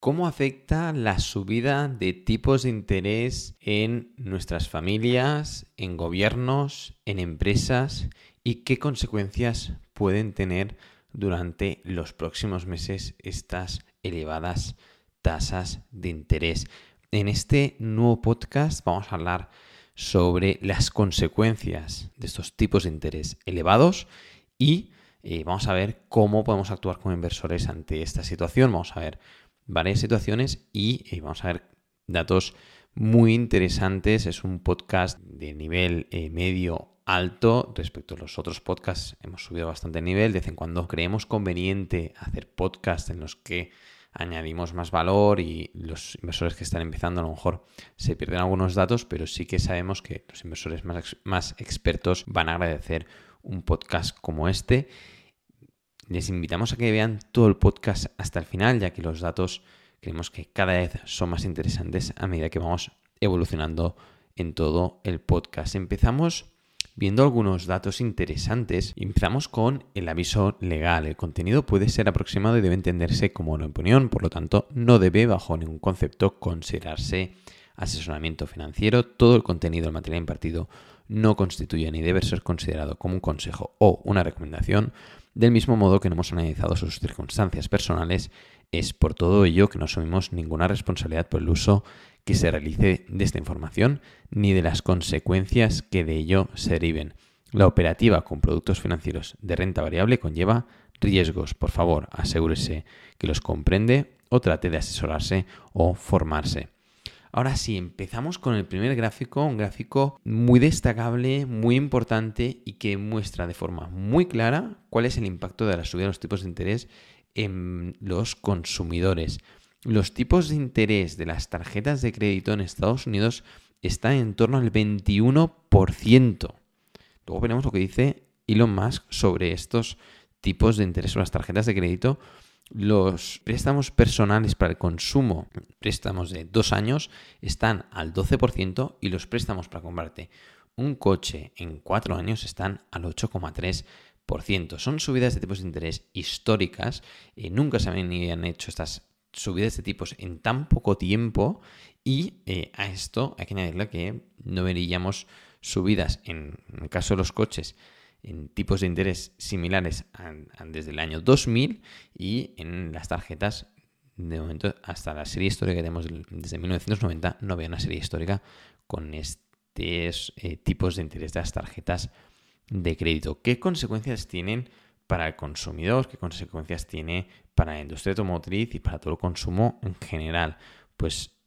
¿Cómo afecta la subida de tipos de interés en nuestras familias, en gobiernos, en empresas y qué consecuencias pueden tener durante los próximos meses estas elevadas tasas de interés? En este nuevo podcast vamos a hablar sobre las consecuencias de estos tipos de interés elevados y eh, vamos a ver cómo podemos actuar como inversores ante esta situación. Vamos a ver varias situaciones y vamos a ver datos muy interesantes. Es un podcast de nivel eh, medio alto respecto a los otros podcasts. Hemos subido bastante el nivel. De vez en cuando creemos conveniente hacer podcasts en los que añadimos más valor y los inversores que están empezando a lo mejor se pierden algunos datos, pero sí que sabemos que los inversores más, más expertos van a agradecer un podcast como este les invitamos a que vean todo el podcast hasta el final, ya que los datos creemos que cada vez son más interesantes a medida que vamos evolucionando en todo el podcast. Empezamos viendo algunos datos interesantes. Empezamos con el aviso legal. El contenido puede ser aproximado y debe entenderse como una opinión, por lo tanto, no debe bajo ningún concepto considerarse asesoramiento financiero. Todo el contenido del material impartido no constituye ni debe ser considerado como un consejo o una recomendación. Del mismo modo que no hemos analizado sus circunstancias personales, es por todo ello que no asumimos ninguna responsabilidad por el uso que se realice de esta información ni de las consecuencias que de ello se deriven. La operativa con productos financieros de renta variable conlleva riesgos. Por favor, asegúrese que los comprende o trate de asesorarse o formarse. Ahora sí, empezamos con el primer gráfico, un gráfico muy destacable, muy importante y que muestra de forma muy clara cuál es el impacto de la subida de los tipos de interés en los consumidores. Los tipos de interés de las tarjetas de crédito en Estados Unidos están en torno al 21%. Luego veremos lo que dice Elon Musk sobre estos tipos de interés o las tarjetas de crédito los préstamos personales para el consumo, préstamos de dos años, están al 12% y los préstamos para comprarte un coche en cuatro años están al 8,3%. Son subidas de tipos de interés históricas. Eh, nunca se habían hecho estas subidas de tipos en tan poco tiempo y eh, a esto hay que añadirle que no veríamos subidas en el caso de los coches en tipos de interés similares desde el año 2000 y en las tarjetas de momento hasta la serie histórica que tenemos desde 1990 no había una serie histórica con estos eh, tipos de interés de las tarjetas de crédito. ¿Qué consecuencias tienen para el consumidor? ¿Qué consecuencias tiene para la industria automotriz y para todo el consumo en general? Pues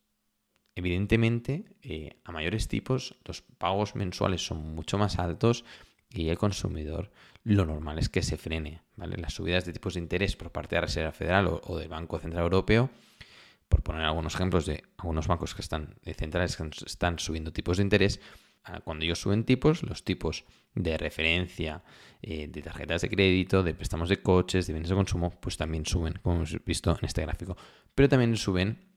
evidentemente eh, a mayores tipos los pagos mensuales son mucho más altos y el consumidor lo normal es que se frene. ¿vale? Las subidas de tipos de interés por parte de la Reserva Federal o, del Banco Central Europeo, por poner algunos ejemplos de algunos bancos que están centrales que están subiendo tipos de interés, ah, cuando ellos suben tipos, los tipos de referencia eh, de tarjetas de crédito, de préstamos de coches, de bienes de consumo, pues también suben, como hemos visto en este gráfico. Pero también suben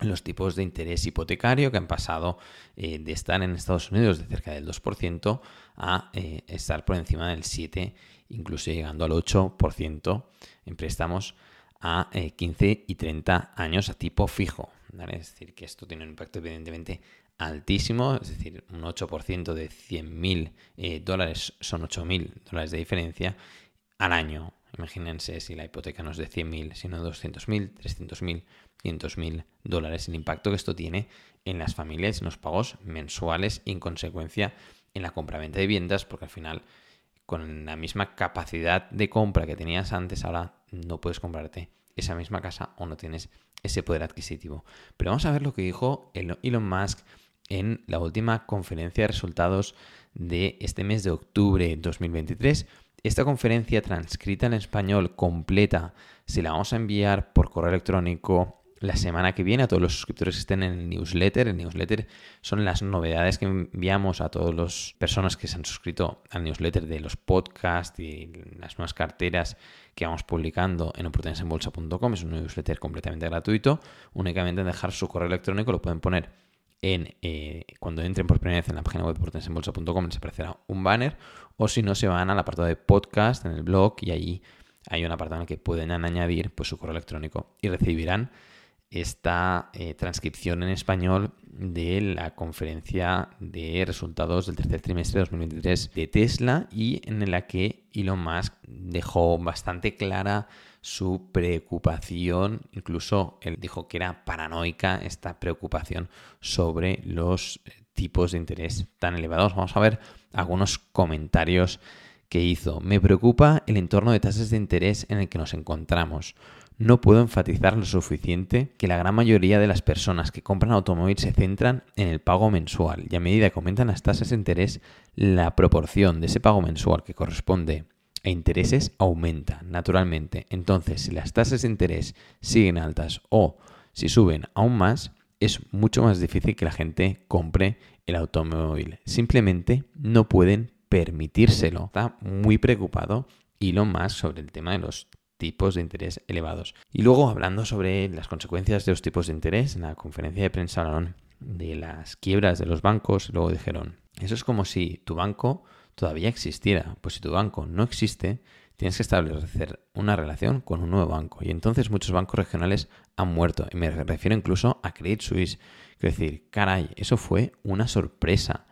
los tipos de interés hipotecario que han pasado eh, de estar en Estados Unidos de cerca del 2% a eh, estar por encima del 7%, incluso llegando al 8% en préstamos a 15 eh, y 30 años a tipo fijo. Es decir, que esto tiene un impacto evidentemente altísimo, es decir, un 8% de 100.000 dólares son 8.000 dólares de diferencia al año. Imagínense si la hipoteca no es de 100.000, sino de 200.000, 300.000, 500.000 dólares. El impacto que esto tiene en las familias, en los pagos mensuales y en consecuencia en la compra-venta de viviendas, porque al final con la misma capacidad de compra que tenías antes, ahora no puedes comprarte esa misma casa o no tienes ese poder adquisitivo. Pero vamos a ver lo que dijo Elon Musk en la última conferencia de resultados de este mes de octubre de 2023 esta conferencia transcrita en español completa se la vamos a enviar por correo electrónico la semana que viene a todos los suscriptores que estén en el newsletter. El newsletter son las novedades que enviamos a todas las personas que se han suscrito al newsletter de los podcasts y las nuevas carteras que vamos publicando en oportunidadesenbolsa.com. Es un newsletter completamente gratuito. Únicamente dejar su correo electrónico lo pueden poner en, eh, cuando entren por primera vez en la página web de oportunidadesenbolsa.com les aparecerá un banner o si no se van al apartado de podcast en el blog y ahí hay un apartado en el que pueden añadir pues, su correo electrónico y recibirán esta eh, transcripción en español de la conferencia de resultados del tercer trimestre de 2023 de Tesla y en la que Elon Musk dejó bastante clara su preocupación, incluso él dijo que era paranoica esta preocupación sobre los eh, tipos de interés tan elevados. Vamos a ver algunos comentarios que hizo. Me preocupa el entorno de tasas de interés en el que nos encontramos. No puedo enfatizar lo suficiente que la gran mayoría de las personas que compran automóviles se centran en el pago mensual y a medida que aumentan las tasas de interés, la proporción de ese pago mensual que corresponde a intereses aumenta naturalmente. Entonces, si las tasas de interés siguen altas o si suben aún más, es mucho más difícil que la gente compre el automóvil. Simplemente no pueden permitírselo. Está muy preocupado Elon Musk sobre el tema de los tipos de interés elevados. Y luego hablando sobre las consecuencias de los tipos de interés, en la conferencia de prensa hablaron de las quiebras de los bancos, luego dijeron, eso es como si tu banco todavía existiera. Pues si tu banco no existe, tienes que establecer una relación con un nuevo banco. Y entonces muchos bancos regionales han muerto. Y me refiero incluso a Credit Suisse. Quiero decir, caray, eso fue una sorpresa.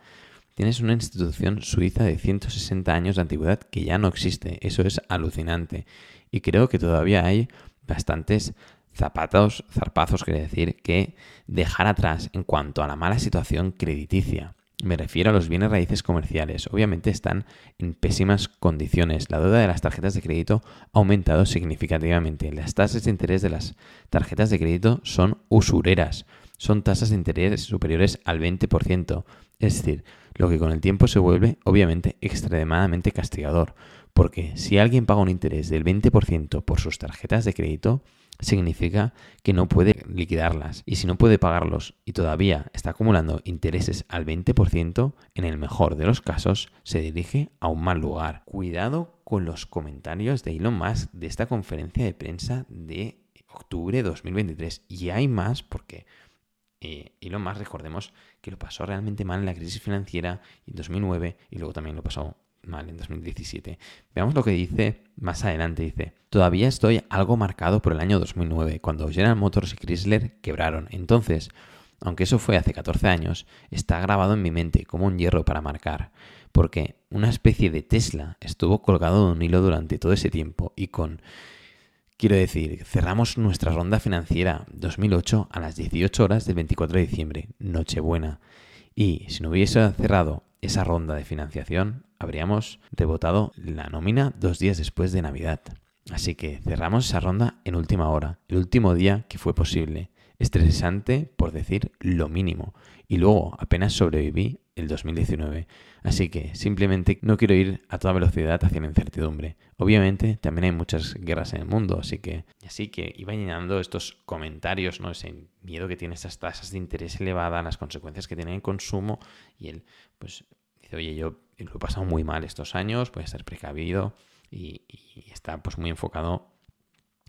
Tienes una institución suiza de 160 años de antigüedad que ya no existe. Eso es alucinante. Y creo que todavía hay bastantes zapatos, zarpazos, quiere decir, que dejar atrás en cuanto a la mala situación crediticia. Me refiero a los bienes raíces comerciales. Obviamente están en pésimas condiciones. La deuda de las tarjetas de crédito ha aumentado significativamente. Las tasas de interés de las tarjetas de crédito son usureras. Son tasas de interés superiores al 20%. Es decir, lo que con el tiempo se vuelve obviamente extremadamente castigador, porque si alguien paga un interés del 20% por sus tarjetas de crédito, significa que no puede liquidarlas. Y si no puede pagarlos y todavía está acumulando intereses al 20%, en el mejor de los casos se dirige a un mal lugar. Cuidado con los comentarios de Elon Musk de esta conferencia de prensa de octubre de 2023. Y hay más porque eh, Elon Musk, recordemos que lo pasó realmente mal en la crisis financiera en 2009 y luego también lo pasó mal en 2017. Veamos lo que dice más adelante. Dice, todavía estoy algo marcado por el año 2009, cuando General Motors y Chrysler quebraron. Entonces, aunque eso fue hace 14 años, está grabado en mi mente como un hierro para marcar, porque una especie de Tesla estuvo colgado de un hilo durante todo ese tiempo y con Quiero decir, cerramos nuestra ronda financiera 2008 a las 18 horas del 24 de diciembre, Nochebuena. Y si no hubiese cerrado esa ronda de financiación, habríamos rebotado la nómina dos días después de Navidad. Así que cerramos esa ronda en última hora, el último día que fue posible. Estresante, por decir lo mínimo. Y luego apenas sobreviví el 2019. Así que simplemente no quiero ir a toda velocidad hacia la incertidumbre. Obviamente también hay muchas guerras en el mundo, así que así que iba llenando estos comentarios, ¿no? Ese miedo que tiene estas tasas de interés elevadas, las consecuencias que tiene el consumo y él pues dice, "Oye, yo lo he pasado muy mal estos años, voy a ser precavido" y, está pues muy enfocado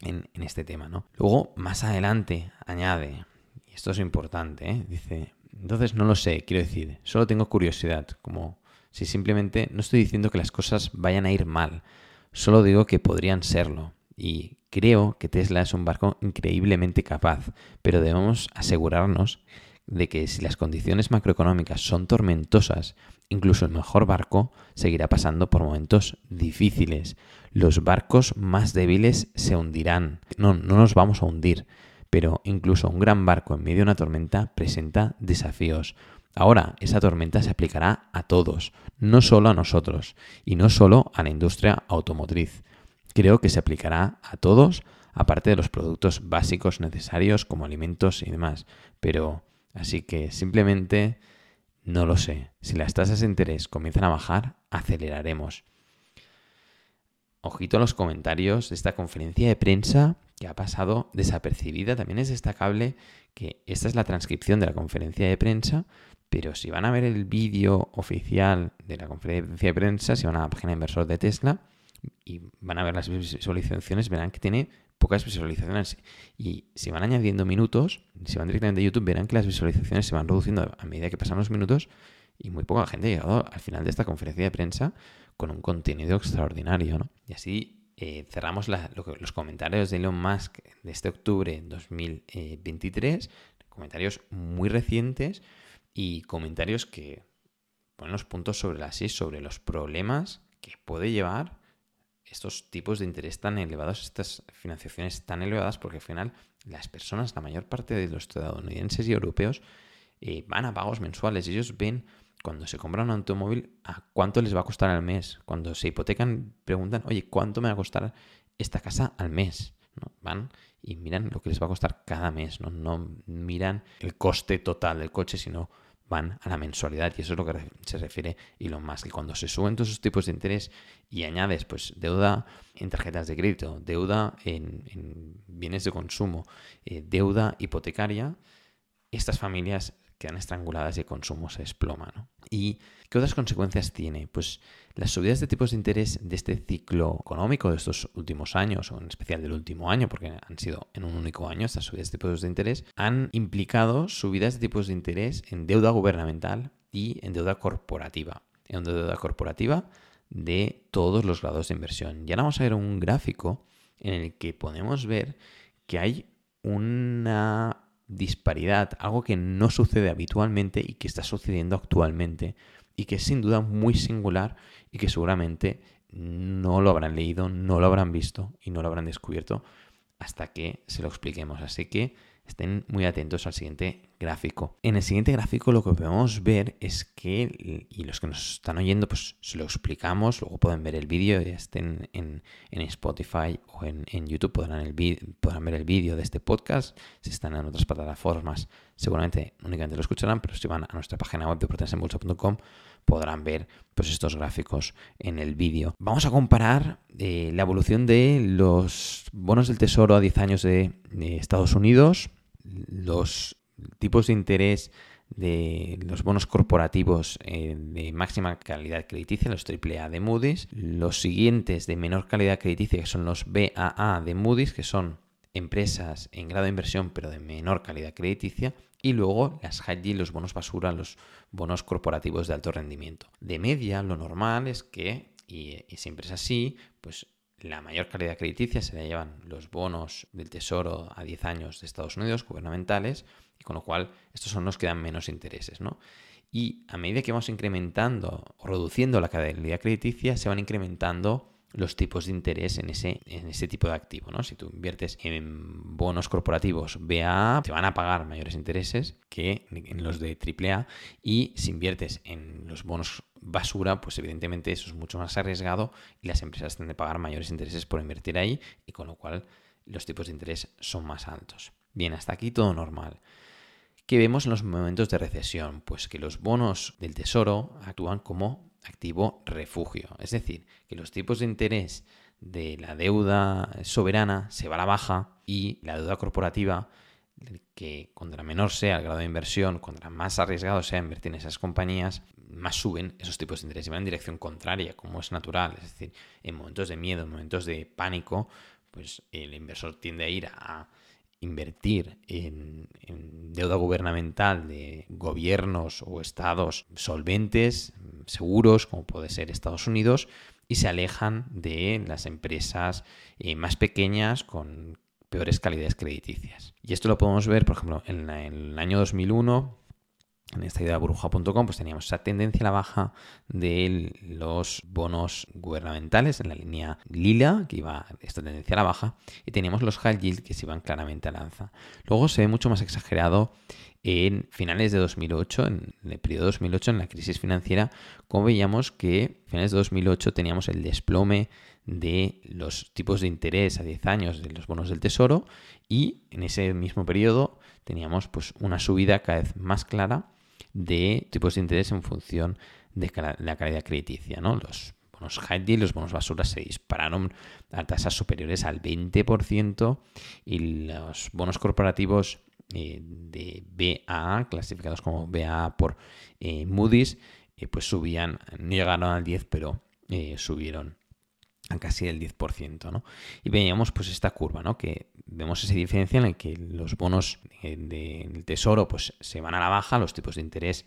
en, en este tema, ¿no? Luego, más adelante, añade, y esto es importante, ¿eh? dice, entonces no lo sé, quiero decir, solo tengo curiosidad, como si simplemente no estoy diciendo que las cosas vayan a ir mal, solo digo que podrían serlo. Y creo que Tesla es un barco increíblemente capaz, pero debemos asegurarnos de que si las condiciones macroeconómicas son tormentosas, incluso el mejor barco seguirá pasando por momentos difíciles. Los barcos más débiles se hundirán. No, no nos vamos a hundir, pero incluso un gran barco en medio de una tormenta presenta desafíos. Ahora, esa tormenta se aplicará a todos, no solo a nosotros y no solo a la industria automotriz. Creo que se aplicará a todos, aparte de los productos básicos necesarios como alimentos y demás. Pero, así que simplemente no lo sé. Si las tasas de interés comienzan a bajar, aceleraremos. Ojito a los comentarios de esta conferencia de prensa que ha pasado desapercibida. También es destacable que esta es la transcripción de la conferencia de prensa, pero si van a ver el vídeo oficial de la conferencia de prensa, si van a la página inversor de Tesla y van a ver las visualizaciones, verán que tiene pocas visualizaciones. Y si van añadiendo minutos, si van directamente a YouTube, verán que las visualizaciones se van reduciendo a medida que pasan los minutos y muy poca gente ha llegado al final de esta conferencia de prensa con un contenido extraordinario, ¿no? Y así eh, cerramos los comentarios de Elon Musk de este octubre de 2023, comentarios muy recientes y comentarios que ponen los puntos sobre las is, sobre los problemas que puede llevar estos tipos de interés tan elevados, estas financiaciones tan elevadas, porque al final las personas, la mayor parte de los estadounidenses y europeos, eh, van a pagos mensuales. Ellos ven cuando se compran un automóvil a cuánto les va a costar al mes. Cuando se hipotecan, preguntan, oye, ¿cuánto me va a costar esta casa al mes? Van y miran lo que les va a costar cada mes, ¿no? no miran el coste total del coche, sino van a la mensualidad y eso es lo que se refiere Elon Musk. Y cuando se suben todos esos tipos de interés y añades pues deuda en tarjetas de crédito, deuda en, bienes de consumo, eh, deuda hipotecaria, estas familias quedan estranguladas y el consumo se desploma. ¿no? ¿Y qué otras consecuencias tiene? Pues las subidas de tipos de interés de este ciclo económico de estos últimos años, o en especial del último año, porque han sido en un único año estas subidas de tipos de interés, han implicado subidas de tipos de interés en deuda gubernamental y en deuda corporativa. En deuda corporativa de todos los grados de inversión. Y ahora vamos a ver un gráfico en el que podemos ver que hay una disparidad, algo que no sucede habitualmente y que está sucediendo actualmente y que es sin duda muy singular y que seguramente no lo habrán leído, no lo habrán visto y no lo habrán descubierto hasta que se lo expliquemos. Así que estén muy atentos al siguiente gráfico. En el siguiente gráfico lo que podemos ver es que, y los que nos están oyendo, pues se lo explicamos, luego pueden ver el vídeo, ya estén en, Spotify o en, YouTube, podrán, el podrán ver el vídeo de este podcast. Si están en otras plataformas, seguramente únicamente lo escucharán, pero si van a nuestra página web de proteasenbolsa.com podrán ver pues, estos gráficos en el vídeo. Vamos a comparar eh, la evolución de los bonos del tesoro a 10 años de Estados Unidos, los tipos de interés de los bonos corporativos eh, de máxima calidad crediticia, los AAA de Moody's, los siguientes de menor calidad crediticia, que son los BAA de Moody's, que son empresas en grado de inversión pero de menor calidad crediticia, y luego las high los bonos basura, los bonos corporativos de alto rendimiento. De media, lo normal es que, y siempre es así, pues la mayor calidad crediticia se la llevan los bonos del Tesoro a 10 años de Estados Unidos, gubernamentales, y con lo cual estos son los que dan menos intereses, ¿no? Y a medida que vamos incrementando o reduciendo la calidad crediticia, se van incrementando los tipos de interés en ese, en ese tipo de activo. ¿no? Si tú inviertes en bonos corporativos BAA, te van a pagar mayores intereses que en los de AAA y si inviertes en los bonos basura, pues evidentemente eso es mucho más arriesgado y las empresas tienen que pagar mayores intereses por invertir ahí y con lo cual los tipos de interés son más altos. Bien, hasta aquí todo normal. ¿Qué vemos en los momentos de recesión? Pues que los bonos del tesoro actúan como activo refugio. Es decir, que los tipos de interés de la deuda soberana se va a la baja y la deuda corporativa que contra menor sea el grado de inversión, contra más arriesgado sea invertir en esas compañías, más suben esos tipos de interés y van en dirección contraria, como es natural. Es decir, en momentos de miedo, en momentos de pánico, pues el inversor tiende a ir a invertir en, deuda gubernamental de gobiernos o estados solventes, seguros, como puede ser Estados Unidos, y se alejan de las empresas eh, más pequeñas con peores calidades crediticias. Y esto lo podemos ver, por ejemplo, en, el año 2001, en esta idea burbuja.com, pues teníamos esa tendencia a la baja de los bonos gubernamentales en la línea lila, que iba esta tendencia a la baja, y teníamos los high yield que se iban claramente a la alza. Luego se ve mucho más exagerado en finales de 2008, en el periodo 2008, en la crisis financiera, como veíamos que a finales de 2008 teníamos el desplome de los tipos de interés a 10 años de los bonos del tesoro y en ese mismo periodo teníamos pues una subida cada vez más clara de tipos de interés en función de la calidad crediticia, ¿no? Los bonos high yield, los bonos basura se dispararon a tasas superiores al 20% y los bonos corporativos eh, de BAA, clasificados como BAA por eh, Moody's, eh, pues subían, no llegaron al 10, pero subieron a casi el 10%, ¿no? Y veíamos pues esta curva, ¿no? Que vemos esa diferencia en la que los bonos del tesoro pues se van a la baja, los tipos de interés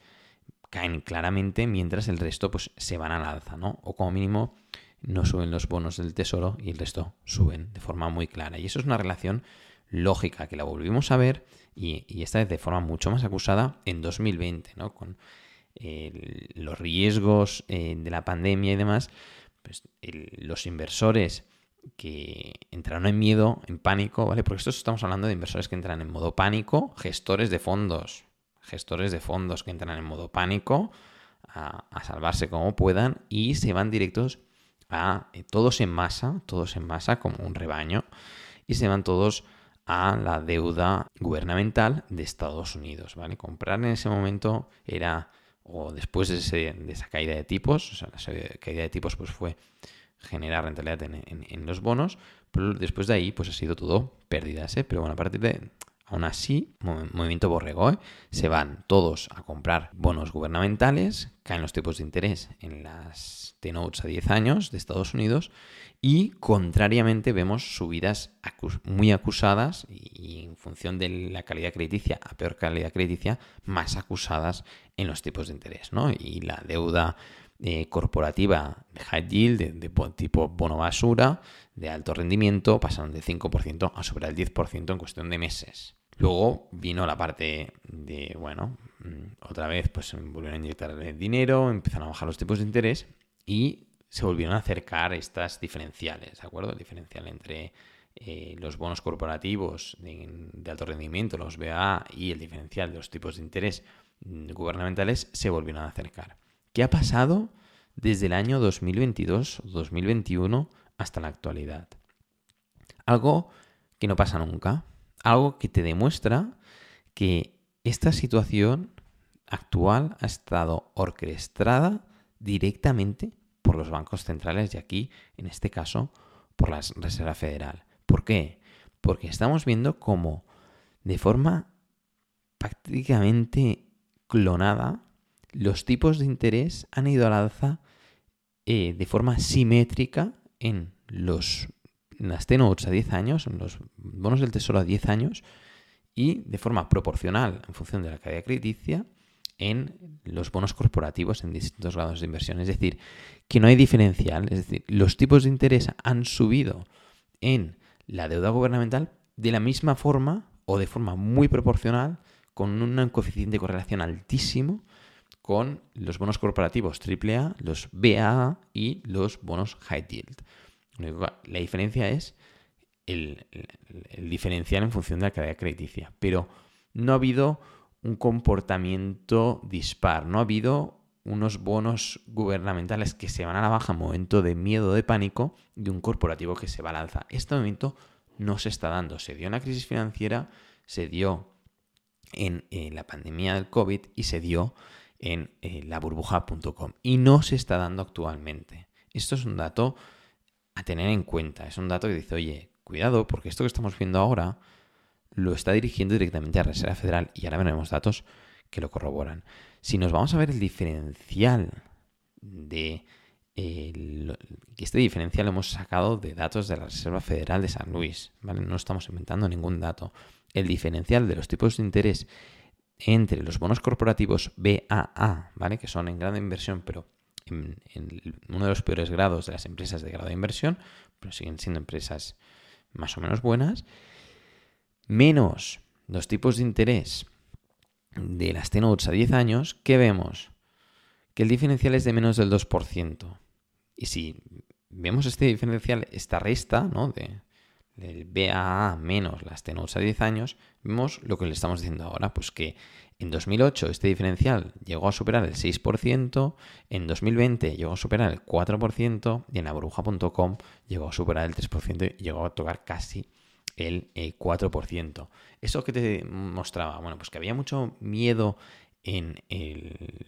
caen claramente, mientras el resto pues se van al alza, ¿no? O como mínimo no suben los bonos del tesoro y el resto suben de forma muy clara. Y eso es una relación lógica que la volvimos a ver y, esta vez de forma mucho más acusada en 2020, ¿no? Con los riesgos eh, de la pandemia y demás, pues los inversores que entraron en miedo, en pánico, ¿vale? Porque esto estamos hablando de inversores que entran en modo pánico, gestores de fondos, gestores de fondos que entran en modo pánico a, salvarse como puedan y se van directos a eh, todos en masa, todos en masa como un rebaño y se van todos a la deuda gubernamental de Estados Unidos, ¿vale? Comprar en ese momento era, o después de, esa caída de tipos, o sea, la caída de tipos pues fue generar rentabilidad en, los bonos, pero después de ahí pues ha sido todo pérdidas, ¿eh? Pero bueno, a partir de, Aún así, movimiento borrego, se van todos a comprar bonos gubernamentales, caen los tipos de interés en las T-Notes a 10 años de Estados Unidos y contrariamente vemos subidas muy acusadas y en función de la calidad crediticia a peor calidad crediticia, más acusadas en los tipos de interés. ¿no? Y la deuda eh, corporativa de high yield, de, tipo bono basura, de alto rendimiento, pasaron de 5% a sobre el 10% en cuestión de meses. Luego vino la parte de, bueno, mm, otra vez pues volvieron a inyectar dinero, empezaron a bajar los tipos de interés y se volvieron a acercar estas diferenciales, ¿de acuerdo? El diferencial entre eh, los bonos corporativos de, alto rendimiento, los BA y el diferencial de los tipos de interés gubernamentales se volvieron a acercar. ¿Qué ha pasado desde el año 2022-2021 hasta la actualidad? Algo que no pasa nunca algo que te demuestra que esta situación actual ha estado orquestada directamente por los bancos centrales y aquí, en este caso, por la Reserva Federal. ¿Por qué? Porque estamos viendo cómo de forma prácticamente clonada los tipos de interés han ido al alza eh, de forma simétrica en los las T-Notes a 10 años, en los bonos del tesoro a 10 años y de forma proporcional en función de la calidad crediticia en los bonos corporativos en distintos grados de inversión. Es decir, que no hay diferencial. Es decir, los tipos de interés han subido en la deuda gubernamental de la misma forma o de forma muy proporcional con un coeficiente de correlación altísimo con los bonos corporativos AAA, los BAA y los bonos high yield. La diferencia es el, diferencial en función de la calidad crediticia. Pero no ha habido un comportamiento dispar, no ha habido unos bonos gubernamentales que se van a la baja en momento de miedo, de pánico, y un corporativo que se va al alza. Este momento no se está dando. Se dio en la crisis financiera, se dio en, la pandemia del COVID y se dio en eh, la burbuja.com. Y no se está dando actualmente. Esto es un dato a tener en cuenta. Es un dato que dice, oye, cuidado, porque esto que estamos viendo ahora lo está dirigiendo directamente a Reserva Federal y ahora veremos datos que lo corroboran. Si nos vamos a ver el diferencial de este diferencial lo hemos sacado de datos de la Reserva Federal de San Luis, ¿vale? No estamos inventando ningún dato. El diferencial de los tipos de interés entre los bonos corporativos BAA, ¿vale? Que son en gran inversión, pero en, uno de los peores grados de las empresas de grado de inversión, pero siguen siendo empresas más o menos buenas, menos los tipos de interés de las T-Notes a 10 años, ¿qué vemos? Que el diferencial es de menos del 2%. Y si vemos este diferencial, esta resta, ¿no? De, del BAA menos las T-Notes a 10 años, vemos lo que le estamos diciendo ahora, pues que en 2008 este diferencial llegó a superar el 6%, en 2020 llegó a superar el 4% y en la burbuja.com llegó a superar el 3% y llegó a tocar casi el 4%. Eh, ¿Eso que te mostraba? Bueno, pues que había mucho miedo en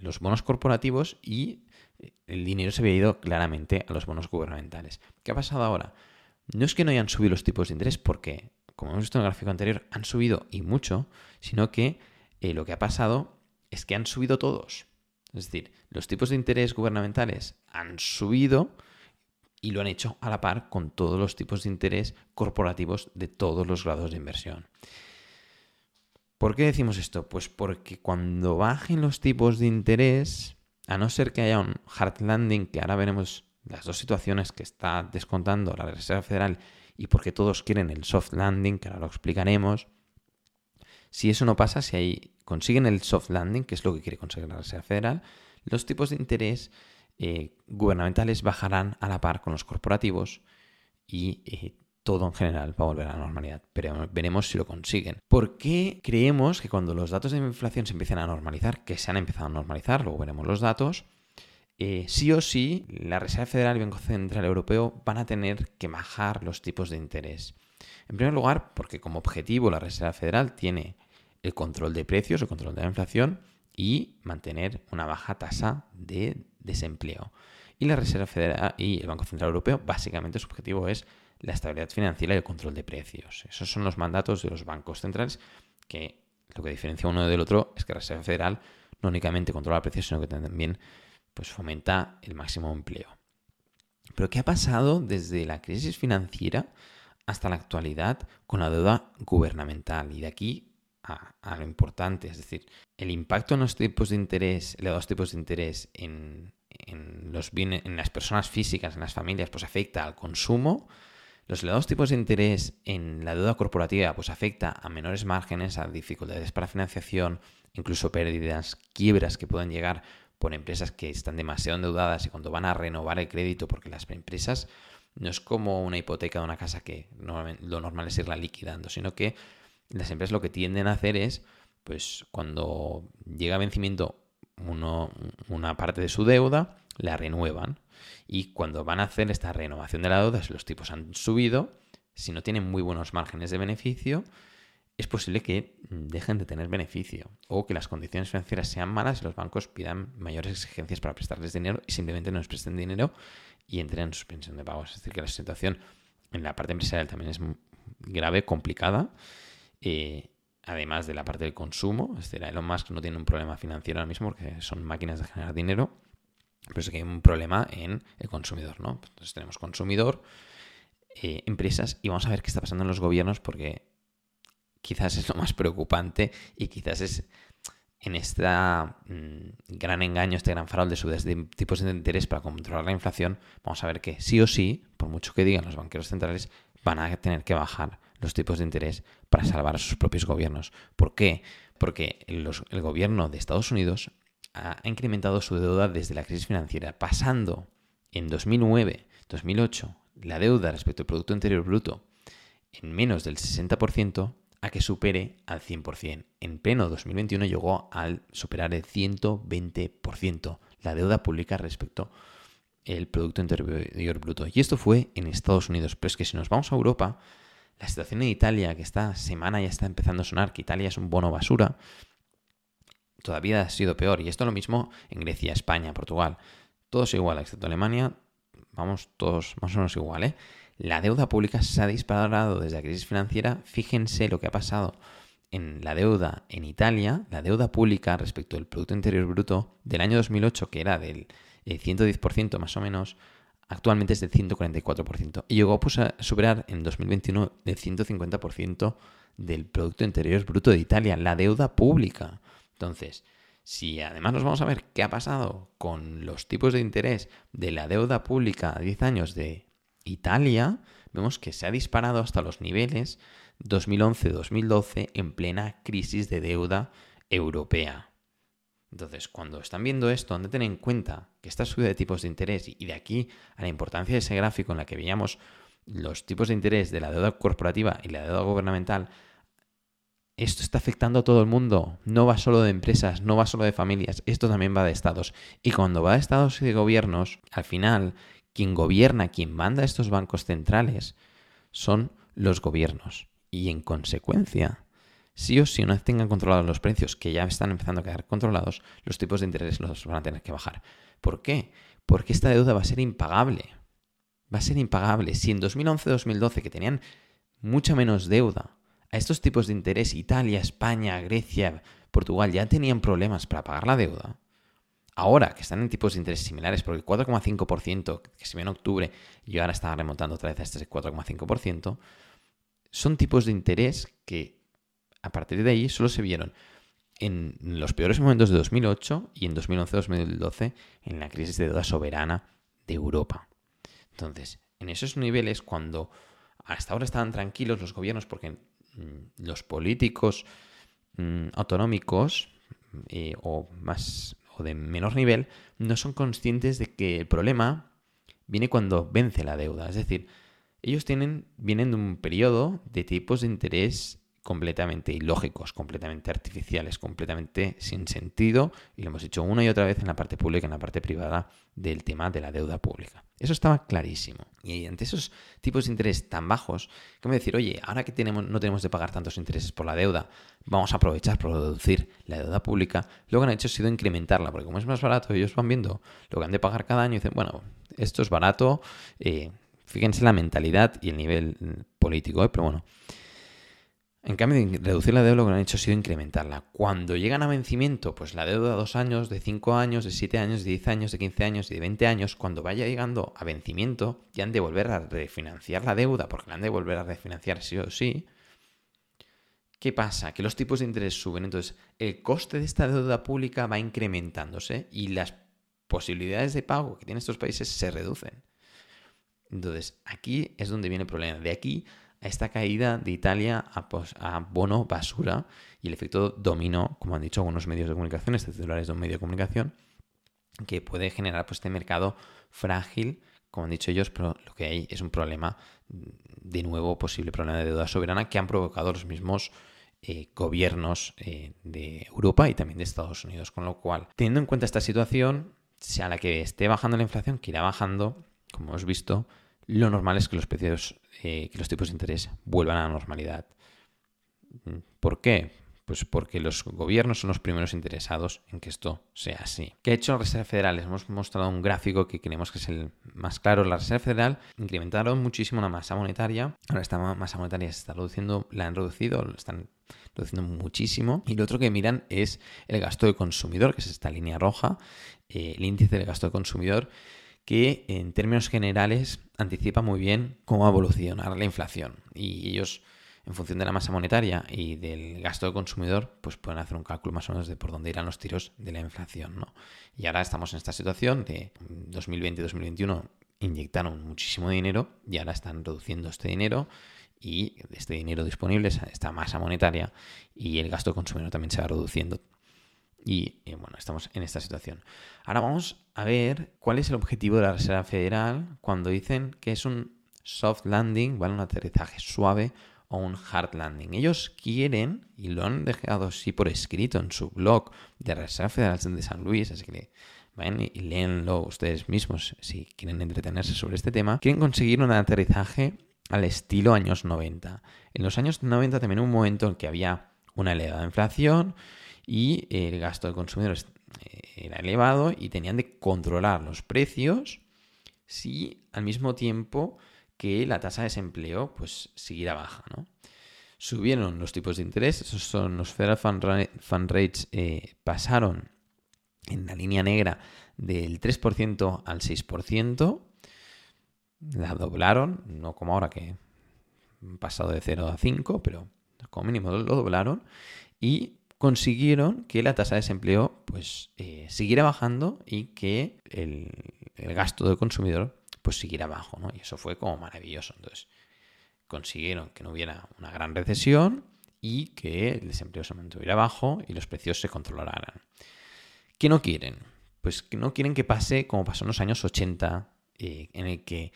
los bonos corporativos y el dinero se había ido claramente a los bonos gubernamentales. ¿Qué ha pasado ahora? No es que no hayan subido los tipos de interés porque, como hemos visto en el gráfico anterior, han subido y mucho, sino que eh, lo que ha pasado es que han subido todos. Es decir, los tipos de interés gubernamentales han subido y lo han hecho a la par con todos los tipos de interés corporativos de todos los grados de inversión. ¿Por qué decimos esto? Pues porque cuando bajen los tipos de interés, a no ser que haya un hard landing, que ahora veremos las dos situaciones que está descontando la Reserva Federal y porque todos quieren el soft landing, que ahora lo explicaremos, si eso no pasa, si ahí consiguen el soft landing, que es lo que quiere conseguir la Reserva Federal, los tipos de interés eh, gubernamentales bajarán a la par con los corporativos y eh, todo en general va a volver a la normalidad. Pero veremos si lo consiguen. ¿Por qué creemos que cuando los datos de inflación se empiecen a normalizar, que se han empezado a normalizar, luego veremos los datos, eh, sí o sí la Reserva Federal y el Banco Central Europeo van a tener que bajar los tipos de interés? En primer lugar, porque como objetivo la Reserva Federal tiene el control de precios, el control de la inflación y mantener una baja tasa de desempleo. Y la Reserva Federal y el Banco Central Europeo, básicamente su objetivo es la estabilidad financiera y el control de precios. Esos son los mandatos de los bancos centrales que lo que diferencia uno del otro es que la Reserva Federal no únicamente controla precios, sino que también pues, fomenta el máximo empleo. Pero ¿qué ha pasado desde la crisis financiera hasta la actualidad con la deuda gubernamental? Y de aquí a, lo importante, es decir, el impacto en los tipos de interés, elevados tipos de interés en, los bienes, en las personas físicas, en las familias, pues afecta al consumo. Los elevados tipos de interés en la deuda corporativa pues afecta a menores márgenes, a dificultades para financiación, incluso pérdidas, quiebras que pueden llegar por empresas que están demasiado endeudadas y cuando van a renovar el crédito, porque las empresas no es como una hipoteca de una casa que lo normal es irla liquidando, sino que las empresas lo que tienden a hacer es, pues cuando llega vencimiento una parte de su deuda, la renuevan. Y cuando van a hacer esta renovación de la deuda, si los tipos han subido, si no tienen muy buenos márgenes de beneficio, es posible que dejen de tener beneficio o que las condiciones financieras sean malas y los bancos pidan mayores exigencias para prestarles dinero y simplemente no les presten dinero y entren en suspensión de pagos. Es decir, que la situación en la parte empresarial también es grave, complicada eh, además de la parte del consumo, es decir, Elon Musk no tiene un problema financiero ahora mismo porque son máquinas de generar dinero, pero sí que hay un problema en el consumidor, ¿no? Entonces tenemos consumidor, eh, empresas y vamos a ver qué está pasando en los gobiernos porque quizás es lo más preocupante y quizás es en este gran engaño, este gran farol de subidas de tipos de interés para controlar la inflación, vamos a ver que sí o sí, por mucho que digan los banqueros centrales, van a tener que bajar los tipos de interés para salvar a sus propios gobiernos. ¿Por qué? Porque el gobierno de Estados Unidos ha incrementado su deuda desde la crisis financiera, pasando en 2009, 2008, la deuda respecto al Producto Interior Bruto en menos del 60% a que supere al 100%. En pleno 2021 llegó al superar el 120% la deuda pública respecto al Producto Interior Bruto. Y esto fue en Estados Unidos. Pero es que si nos vamos a Europa, la situación en Italia, que esta semana ya está empezando a sonar, que Italia es un bono basura, todavía ha sido peor. Y esto lo mismo en Grecia, España, Portugal. Todos igual, excepto Alemania, vamos todos más o menos igual, ¿eh? La deuda pública se ha disparado desde la crisis financiera. Fíjense lo que ha pasado en la deuda en Italia, la deuda pública respecto al Producto Interior Bruto del año 2008, que era del 110% más o menos, actualmente es del 144%. Y llegó a superar en 2021 el 150% del Producto Interior Bruto de Italia, la deuda pública. Entonces, si además nos vamos a ver qué ha pasado con los tipos de interés de la deuda pública a 10 años de Italia, vemos que se ha disparado hasta los niveles 2011-2012 en plena crisis de deuda europea. Entonces, cuando están viendo esto, han de tener en cuenta que esta subida de tipos de interés y de aquí a la importancia de ese gráfico en la que veíamos los tipos de interés de la deuda corporativa y la deuda gubernamental, esto está afectando a todo el mundo. No va solo de empresas, no va solo de familias, esto también va de estados. Y cuando va de estados y de gobiernos, al final, quien gobierna, quien manda estos bancos centrales, son los gobiernos. Y en consecuencia, sí o sí, una vez tengan controlados los precios, que ya están empezando a quedar controlados, los tipos de interés los van a tener que bajar. ¿Por qué? Porque esta deuda va a ser impagable. Va a ser impagable. Si en 2011-2012, que tenían mucha menos deuda, a estos tipos de interés, Italia, España, Grecia, Portugal ya tenían problemas para pagar la deuda, ahora que están en tipos de interés similares, porque el 4,5% que se ve en octubre y ahora están remontando otra vez a este 4,5%, son tipos de interés que a partir de ahí solo se vieron en los peores momentos de 2008 y en 2011-2012 en la crisis de deuda soberana de Europa. Entonces, en esos niveles, cuando hasta ahora estaban tranquilos los gobiernos, porque mm, los políticos mm, autonómicos eh, o más o de menor nivel no son conscientes de que el problema viene cuando vence la deuda. Es decir, ellos tienen, vienen de un periodo de tipos de interés completamente ilógicos, completamente artificiales, completamente sin sentido, y lo hemos dicho una y otra vez en la parte pública en la parte privada del tema de la deuda pública. Eso estaba clarísimo. Y ante esos tipos de interés tan bajos, me decir, oye, ahora que tenemos, no tenemos de pagar tantos intereses por la deuda, vamos a aprovechar para reducir la deuda pública, lo que han hecho ha sido incrementarla, porque como es más barato, ellos van viendo lo que han de pagar cada año y dicen, bueno, esto es barato, eh, fíjense la mentalidad y el nivel político, ¿eh? pero bueno. En cambio, de reducir la deuda lo que han hecho ha sido incrementarla. Cuando llegan a vencimiento, pues la deuda de dos años, de cinco años, de siete años, de diez años, de quince años y de veinte años, cuando vaya llegando a vencimiento, ya han de volver a refinanciar la deuda, porque la han de volver a refinanciar sí o sí. ¿Qué pasa? Que los tipos de interés suben, entonces el coste de esta deuda pública va incrementándose y las posibilidades de pago que tienen estos países se reducen. Entonces, aquí es donde viene el problema. De aquí esta caída de Italia a, bono basura y el efecto dominó, como han dicho algunos medios de comunicación, este titulares de un medio de comunicación, que puede generar pues, este mercado frágil, como han dicho ellos, pero lo que hay es un problema, de nuevo, posible problema de deuda soberana que han provocado los mismos eh, gobiernos eh, de Europa y también de Estados Unidos. Con lo cual, teniendo en cuenta esta situación, a la que esté bajando la inflación, que irá bajando, como hemos visto, lo normal es que los precios, eh, que los tipos de interés vuelvan a la normalidad. ¿Por qué? Pues porque los gobiernos son los primeros interesados en que esto sea así. ¿Qué ha hecho la Reserva Federal? Les hemos mostrado un gráfico que creemos que es el más claro. La Reserva Federal incrementaron muchísimo la masa monetaria. Ahora esta masa monetaria se está reduciendo, la han reducido, la están reduciendo muchísimo. Y lo otro que miran es el gasto de consumidor, que es esta línea roja, eh, el índice del gasto de consumidor que en términos generales anticipa muy bien cómo va a evolucionar la inflación. Y ellos, en función de la masa monetaria y del gasto de consumidor, pues pueden hacer un cálculo más o menos de por dónde irán los tiros de la inflación. ¿no? Y ahora estamos en esta situación de 2020-2021 inyectaron muchísimo dinero y ahora están reduciendo este dinero y este dinero disponible, esta masa monetaria y el gasto consumidor también se va reduciendo. Y eh, bueno, estamos en esta situación. Ahora vamos a ver cuál es el objetivo de la Reserva Federal cuando dicen que es un soft landing, ¿vale? Un aterrizaje suave o un hard landing. Ellos quieren, y lo han dejado así por escrito en su blog de Reserva Federal de San Luis, así que vayan y léenlo ustedes mismos si quieren entretenerse sobre este tema, quieren conseguir un aterrizaje al estilo años 90. En los años 90 también hubo un momento en que había una elevada inflación y el gasto de consumidores eh, era elevado y tenían de controlar los precios si al mismo tiempo que la tasa de desempleo pues siguiera baja, ¿no? Subieron los tipos de interés, esos son los Federal Fund, Rates, eh, pasaron en la línea negra del 3% al 6%, la doblaron, no como ahora que han pasado de 0 a 5, pero como mínimo lo doblaron, y consiguieron que la tasa de desempleo pues eh, siguiera bajando y que el, gasto del consumidor pues siguiera bajo, ¿no? Y eso fue como maravilloso. Entonces, consiguieron que no hubiera una gran recesión y que el desempleo se mantuviera bajo y los precios se controlaran. ¿Qué no quieren? Pues que no quieren que pase como pasó en los años 80, eh, en el que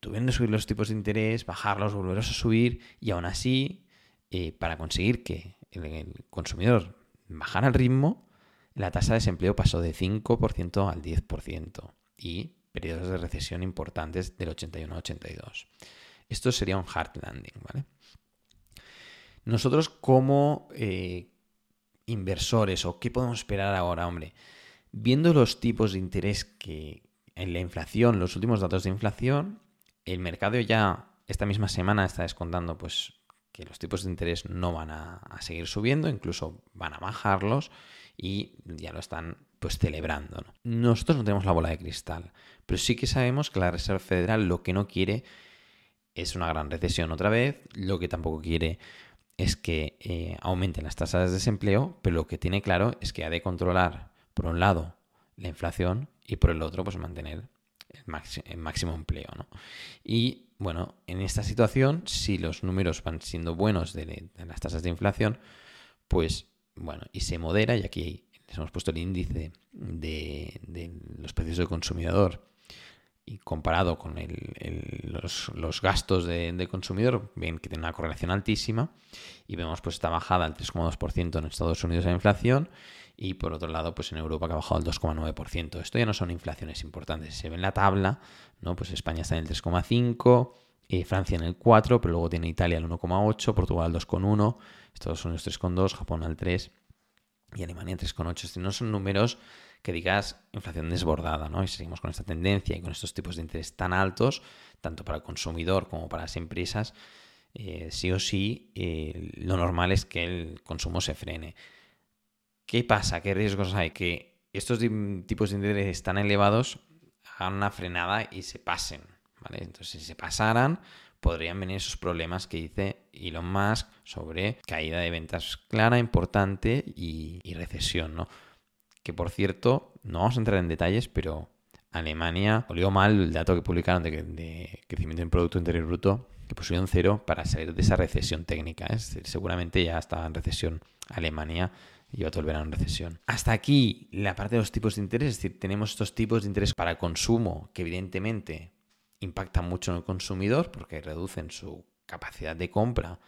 tuvieron de subir los tipos de interés, bajarlos, volverlos a subir y aún así, eh, para conseguir que el consumidor bajara el ritmo, la tasa de desempleo pasó de 5% al 10% y periodos de recesión importantes del 81 al 82. Esto sería un hard landing, ¿vale? Nosotros como eh, inversores o qué podemos esperar ahora, hombre, viendo los tipos de interés que en la inflación, los últimos datos de inflación, el mercado ya esta misma semana está descontando pues que los tipos de interés no van a, seguir subiendo, incluso van a bajarlos y ya lo están pues celebrando. Nosotros no tenemos la bola de cristal, pero sí que sabemos que la Reserva Federal lo que no quiere es una gran recesión otra vez, lo que tampoco quiere es que eh, aumenten las tasas de desempleo, pero lo que tiene claro es que ha de controlar, por un lado, la inflación y por el otro, pues mantener el, máximo, empleo. ¿no? Y bueno, en esta situación, si los números van siendo buenos de, las tasas de inflación, pues bueno, y se modera, y aquí les hemos puesto el índice de, los precios del consumidor y comparado con los, gastos de, consumidor, ven que tiene una correlación altísima y vemos pues esta bajada al 3,2% en Estados Unidos de inflación y por otro lado pues en Europa que ha bajado al 2,9%. Esto ya no son inflaciones importantes, se ve en la tabla, ¿no? Pues España está en el 3,5%, eh, Francia en el 4%, pero luego tiene Italia el 1,8%, Portugal al 2,1%, Estados Unidos 3,2%, Japón al 3% y Alemania 3,8%. No son números que digas inflación desbordada, ¿no? Y seguimos con esta tendencia y con estos tipos de interés tan altos, tanto para el consumidor como para las empresas, eh, sí o sí, eh, lo normal es que el consumo se frene. ¿Qué pasa? ¿Qué riesgos hay? Que estos tipos de interés tan elevados hagan una frenada y se pasen, ¿vale? Entonces, si se pasaran, podrían venir esos problemas que dice Elon Musk sobre caída de ventas clara, importante y, y recesión, ¿no? que por cierto, no vamos a entrar en detalles, pero Alemania olió mal el dato que publicaron de, crecimiento en Producto Interior Bruto, que pusieron cero para salir de esa recesión técnica. ¿eh? seguramente ya estaba en recesión Alemania y va a volver en recesión. Hasta aquí la parte de los tipos de interés, es decir, tenemos estos tipos de interés para el consumo que evidentemente impactan mucho en el consumidor porque reducen su capacidad de compra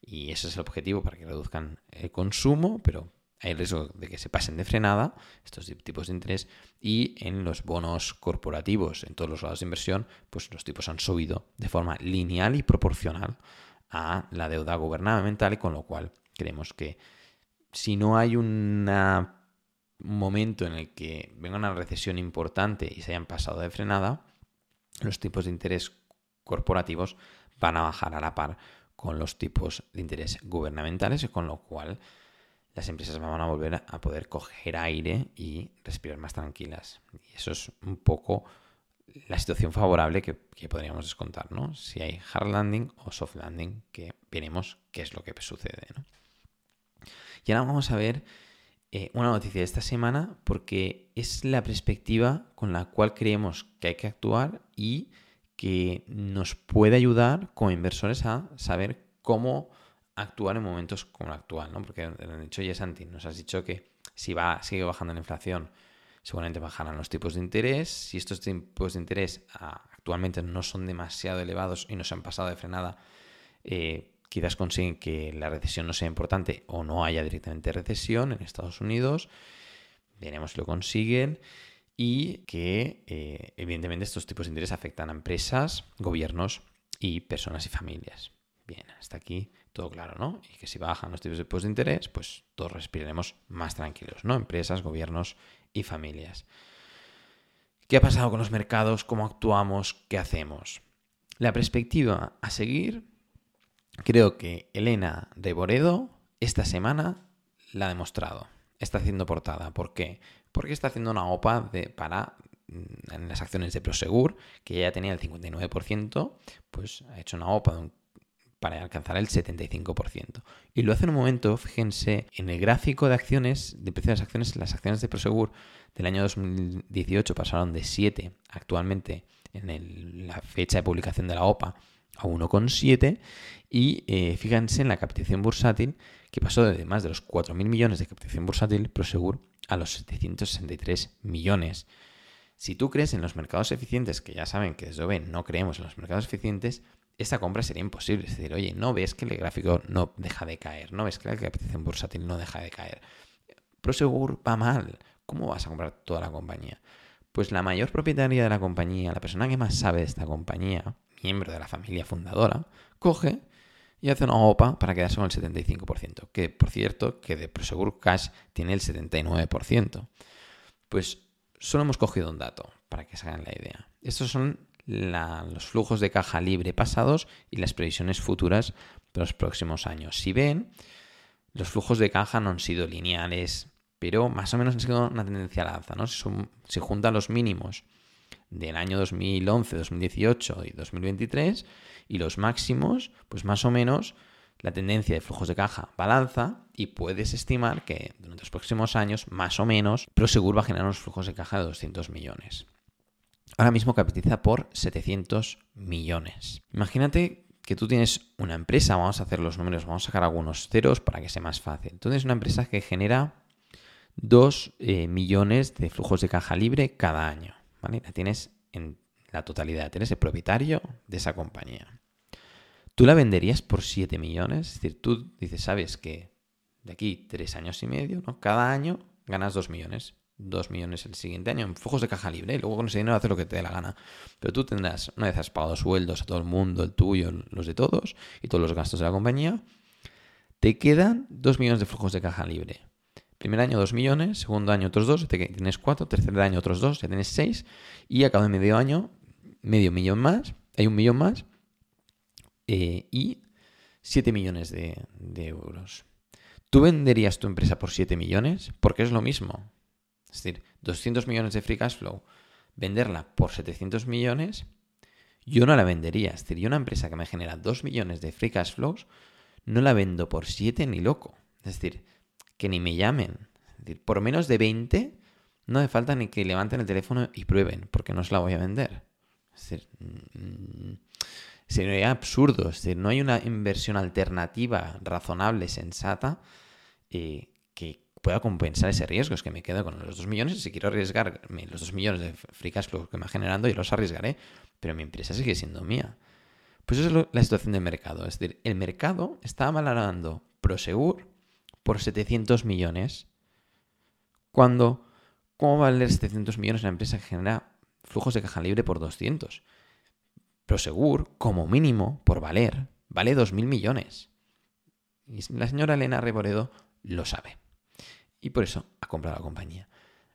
y ese es el objetivo para que reduzcan el consumo, pero hay riesgo de que se pasen de frenada estos tipos de interés y en los bonos corporativos, en todos los lados de inversión, pues los tipos han subido de forma lineal y proporcional a la deuda gubernamental y con lo cual creemos que si no hay un momento en el que venga una recesión importante y se hayan pasado de frenada, los tipos de interés corporativos van a bajar a la par con los tipos de interés gubernamentales con lo cual las empresas van a volver a poder coger aire y respirar más tranquilas. Y eso es un poco la situación favorable que, podríamos descontar, ¿no? Si hay hard landing o soft landing, que veremos qué es lo que sucede, ¿no? Y ahora vamos a ver eh, una noticia de esta semana porque es la perspectiva con la cual creemos que hay que actuar y que nos puede ayudar como inversores a saber cómo actuar en momentos como el actual, ¿no? Porque han dicho, oye Santi, nos has dicho que si va, sigue bajando la inflación, seguramente bajarán los tipos de interés. Si estos tipos de interés ah, actualmente no son demasiado elevados y no se han pasado de frenada, eh, quizás consiguen que la recesión no sea importante o no haya directamente recesión en Estados Unidos. Veremos si lo consiguen. Y que eh, evidentemente estos tipos de interés afectan a empresas, gobiernos y personas y familias. Bien, hasta aquí todo claro, ¿no? Y que si bajan los tipos de interés, pues todos respiraremos más tranquilos, ¿no? Empresas, gobiernos y familias. ¿Qué ha pasado con los mercados? ¿Cómo actuamos? ¿Qué hacemos? La perspectiva a seguir, creo que Elena de Boredo esta semana la ha demostrado. Está haciendo portada. ¿Por qué? Porque está haciendo una OPA para mm, en las acciones de Prosegur, que ya tenía el 59%, pues ha hecho una OPA para alcanzar el 75%. Y lo hace en un momento, fíjense, en el gráfico de acciones, de precio de las acciones, las acciones de Prosegur del año 2018 pasaron de 7 actualmente en la fecha de publicación de la OPA a 1,7 y eh, fíjense en la captación bursátil que pasó de más de los 4.000 millones de captación bursátil Prosegur a los 763 millones. Si tú crees en los mercados eficientes, que ya saben que desde OVE no creemos en los mercados eficientes, esta compra sería imposible. Es decir, oye, no ves que el gráfico no deja de caer, no ves que la capitalización bursátil no deja de caer. Prosegur va mal. ¿Cómo vas a comprar toda la compañía? Pues la mayor propietaria de la compañía, la persona que más sabe de esta compañía, miembro de la familia fundadora, coge y hace una OPA para quedarse con el 75%, que por cierto, que de Prosegur Cash tiene el 79%. Pues solo hemos cogido un dato para que se hagan la idea. Estos son los flujos de caja libre pasados y las previsiones futuras de los próximos años. Si ven, los flujos de caja no han sido lineales, pero más o menos han sido una tendencia al alza. ¿no? Si, juntan los mínimos del año 2011, 2018 y 2023 y los máximos, pues más o menos la tendencia de flujos de caja va al alza y puedes estimar que durante los próximos años, más o menos, Prosegur va a generar unos flujos de caja de 200 millones. ahora mismo capitaliza por 700 millones. Imagínate que tú tienes una empresa, vamos a hacer los números, vamos a sacar algunos ceros para que sea más fácil. Tienes una empresa que genera 2 eh, millones de flujos de caja libre cada año. ¿Vale? La tienes en la totalidad, eres el propietario de esa compañía. ¿Tú la venderías por 7 millones? Es decir, tú dices, sabes que de aquí 3 años y medio, ¿no? Cada año ganas 2 millones. 2 millones el siguiente año en flujos de caja libre y luego con ese dinero haces lo que te dé la gana. Pero tú tendrás, una vez has pagado sueldos a todo el mundo, el tuyo, los de todos y todos los gastos de la compañía, te quedan 2 millones de flujos de caja libre. Primer año 2 millones, segundo año otros 2, tienes 4, tercer año otros 2, ya tienes 6 y a cabo de medio año, medio millón más, hay un millón más eh, y 7 millones de, de euros. ¿Tú venderías tu empresa por 7 millones? Porque es lo mismo. Es decir, 200 millones de free cash flow, venderla por 700 millones, yo no la vendería. Es decir, yo una empresa que me genera 2 millones de free cash flows, no la vendo por 7 ni loco. Es decir, que ni me llamen. Es decir, por menos de 20 no hace falta ni que levanten el teléfono y prueben, porque no os la voy a vender. Es decir, mm, sería absurdo. Es decir, no hay una inversión alternativa razonable, sensata, eh, que pueda compensar ese riesgo. Es que me quedo con los 2 millones si quiero arriesgarme los 2 millones de free cash que me va generando, yo los arriesgaré, pero mi empresa sigue siendo mía. Pues eso es la situación del mercado. Es decir, el mercado está valorando Prosegur por 700 millones, cuando, ¿cómo va a valer 700 millones una empresa que genera flujos de caja libre por 200? Prosegur, como mínimo, por valer, vale 2.000 millones. Y la señora Elena Reboredo lo sabe. Y por eso ha comprado la compañía.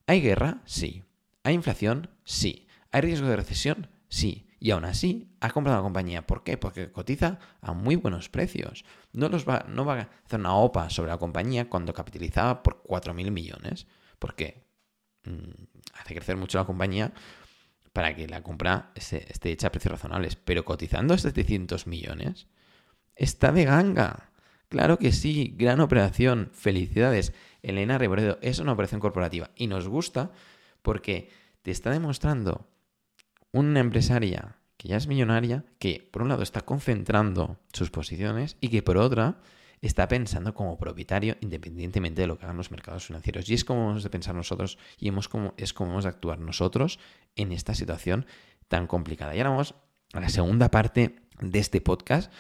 ¿Hay guerra? Sí. ¿Hay inflación? Sí. ¿Hay riesgo de recesión? Sí. Y aún así ha comprado la compañía. ¿Por qué? Porque cotiza a muy buenos precios. No, los va, no va a hacer una OPA sobre la compañía cuando capitalizaba por 4.000 millones. ¿Por qué? Mm, hace crecer mucho la compañía para que la compra esté, hecha a precios razonables. Pero cotizando a 700 millones, está de ganga. Claro que sí, gran operación. Felicidades. Elena Reboredo es una operación corporativa y nos gusta porque te está demostrando una empresaria que ya es millonaria, que por un lado está concentrando sus posiciones y que por otra está pensando como propietario independientemente de lo que hagan los mercados financieros. Y es como hemos de pensar nosotros y hemos es como hemos de actuar nosotros en esta situación tan complicada. Y ahora vamos a la segunda parte de este podcast,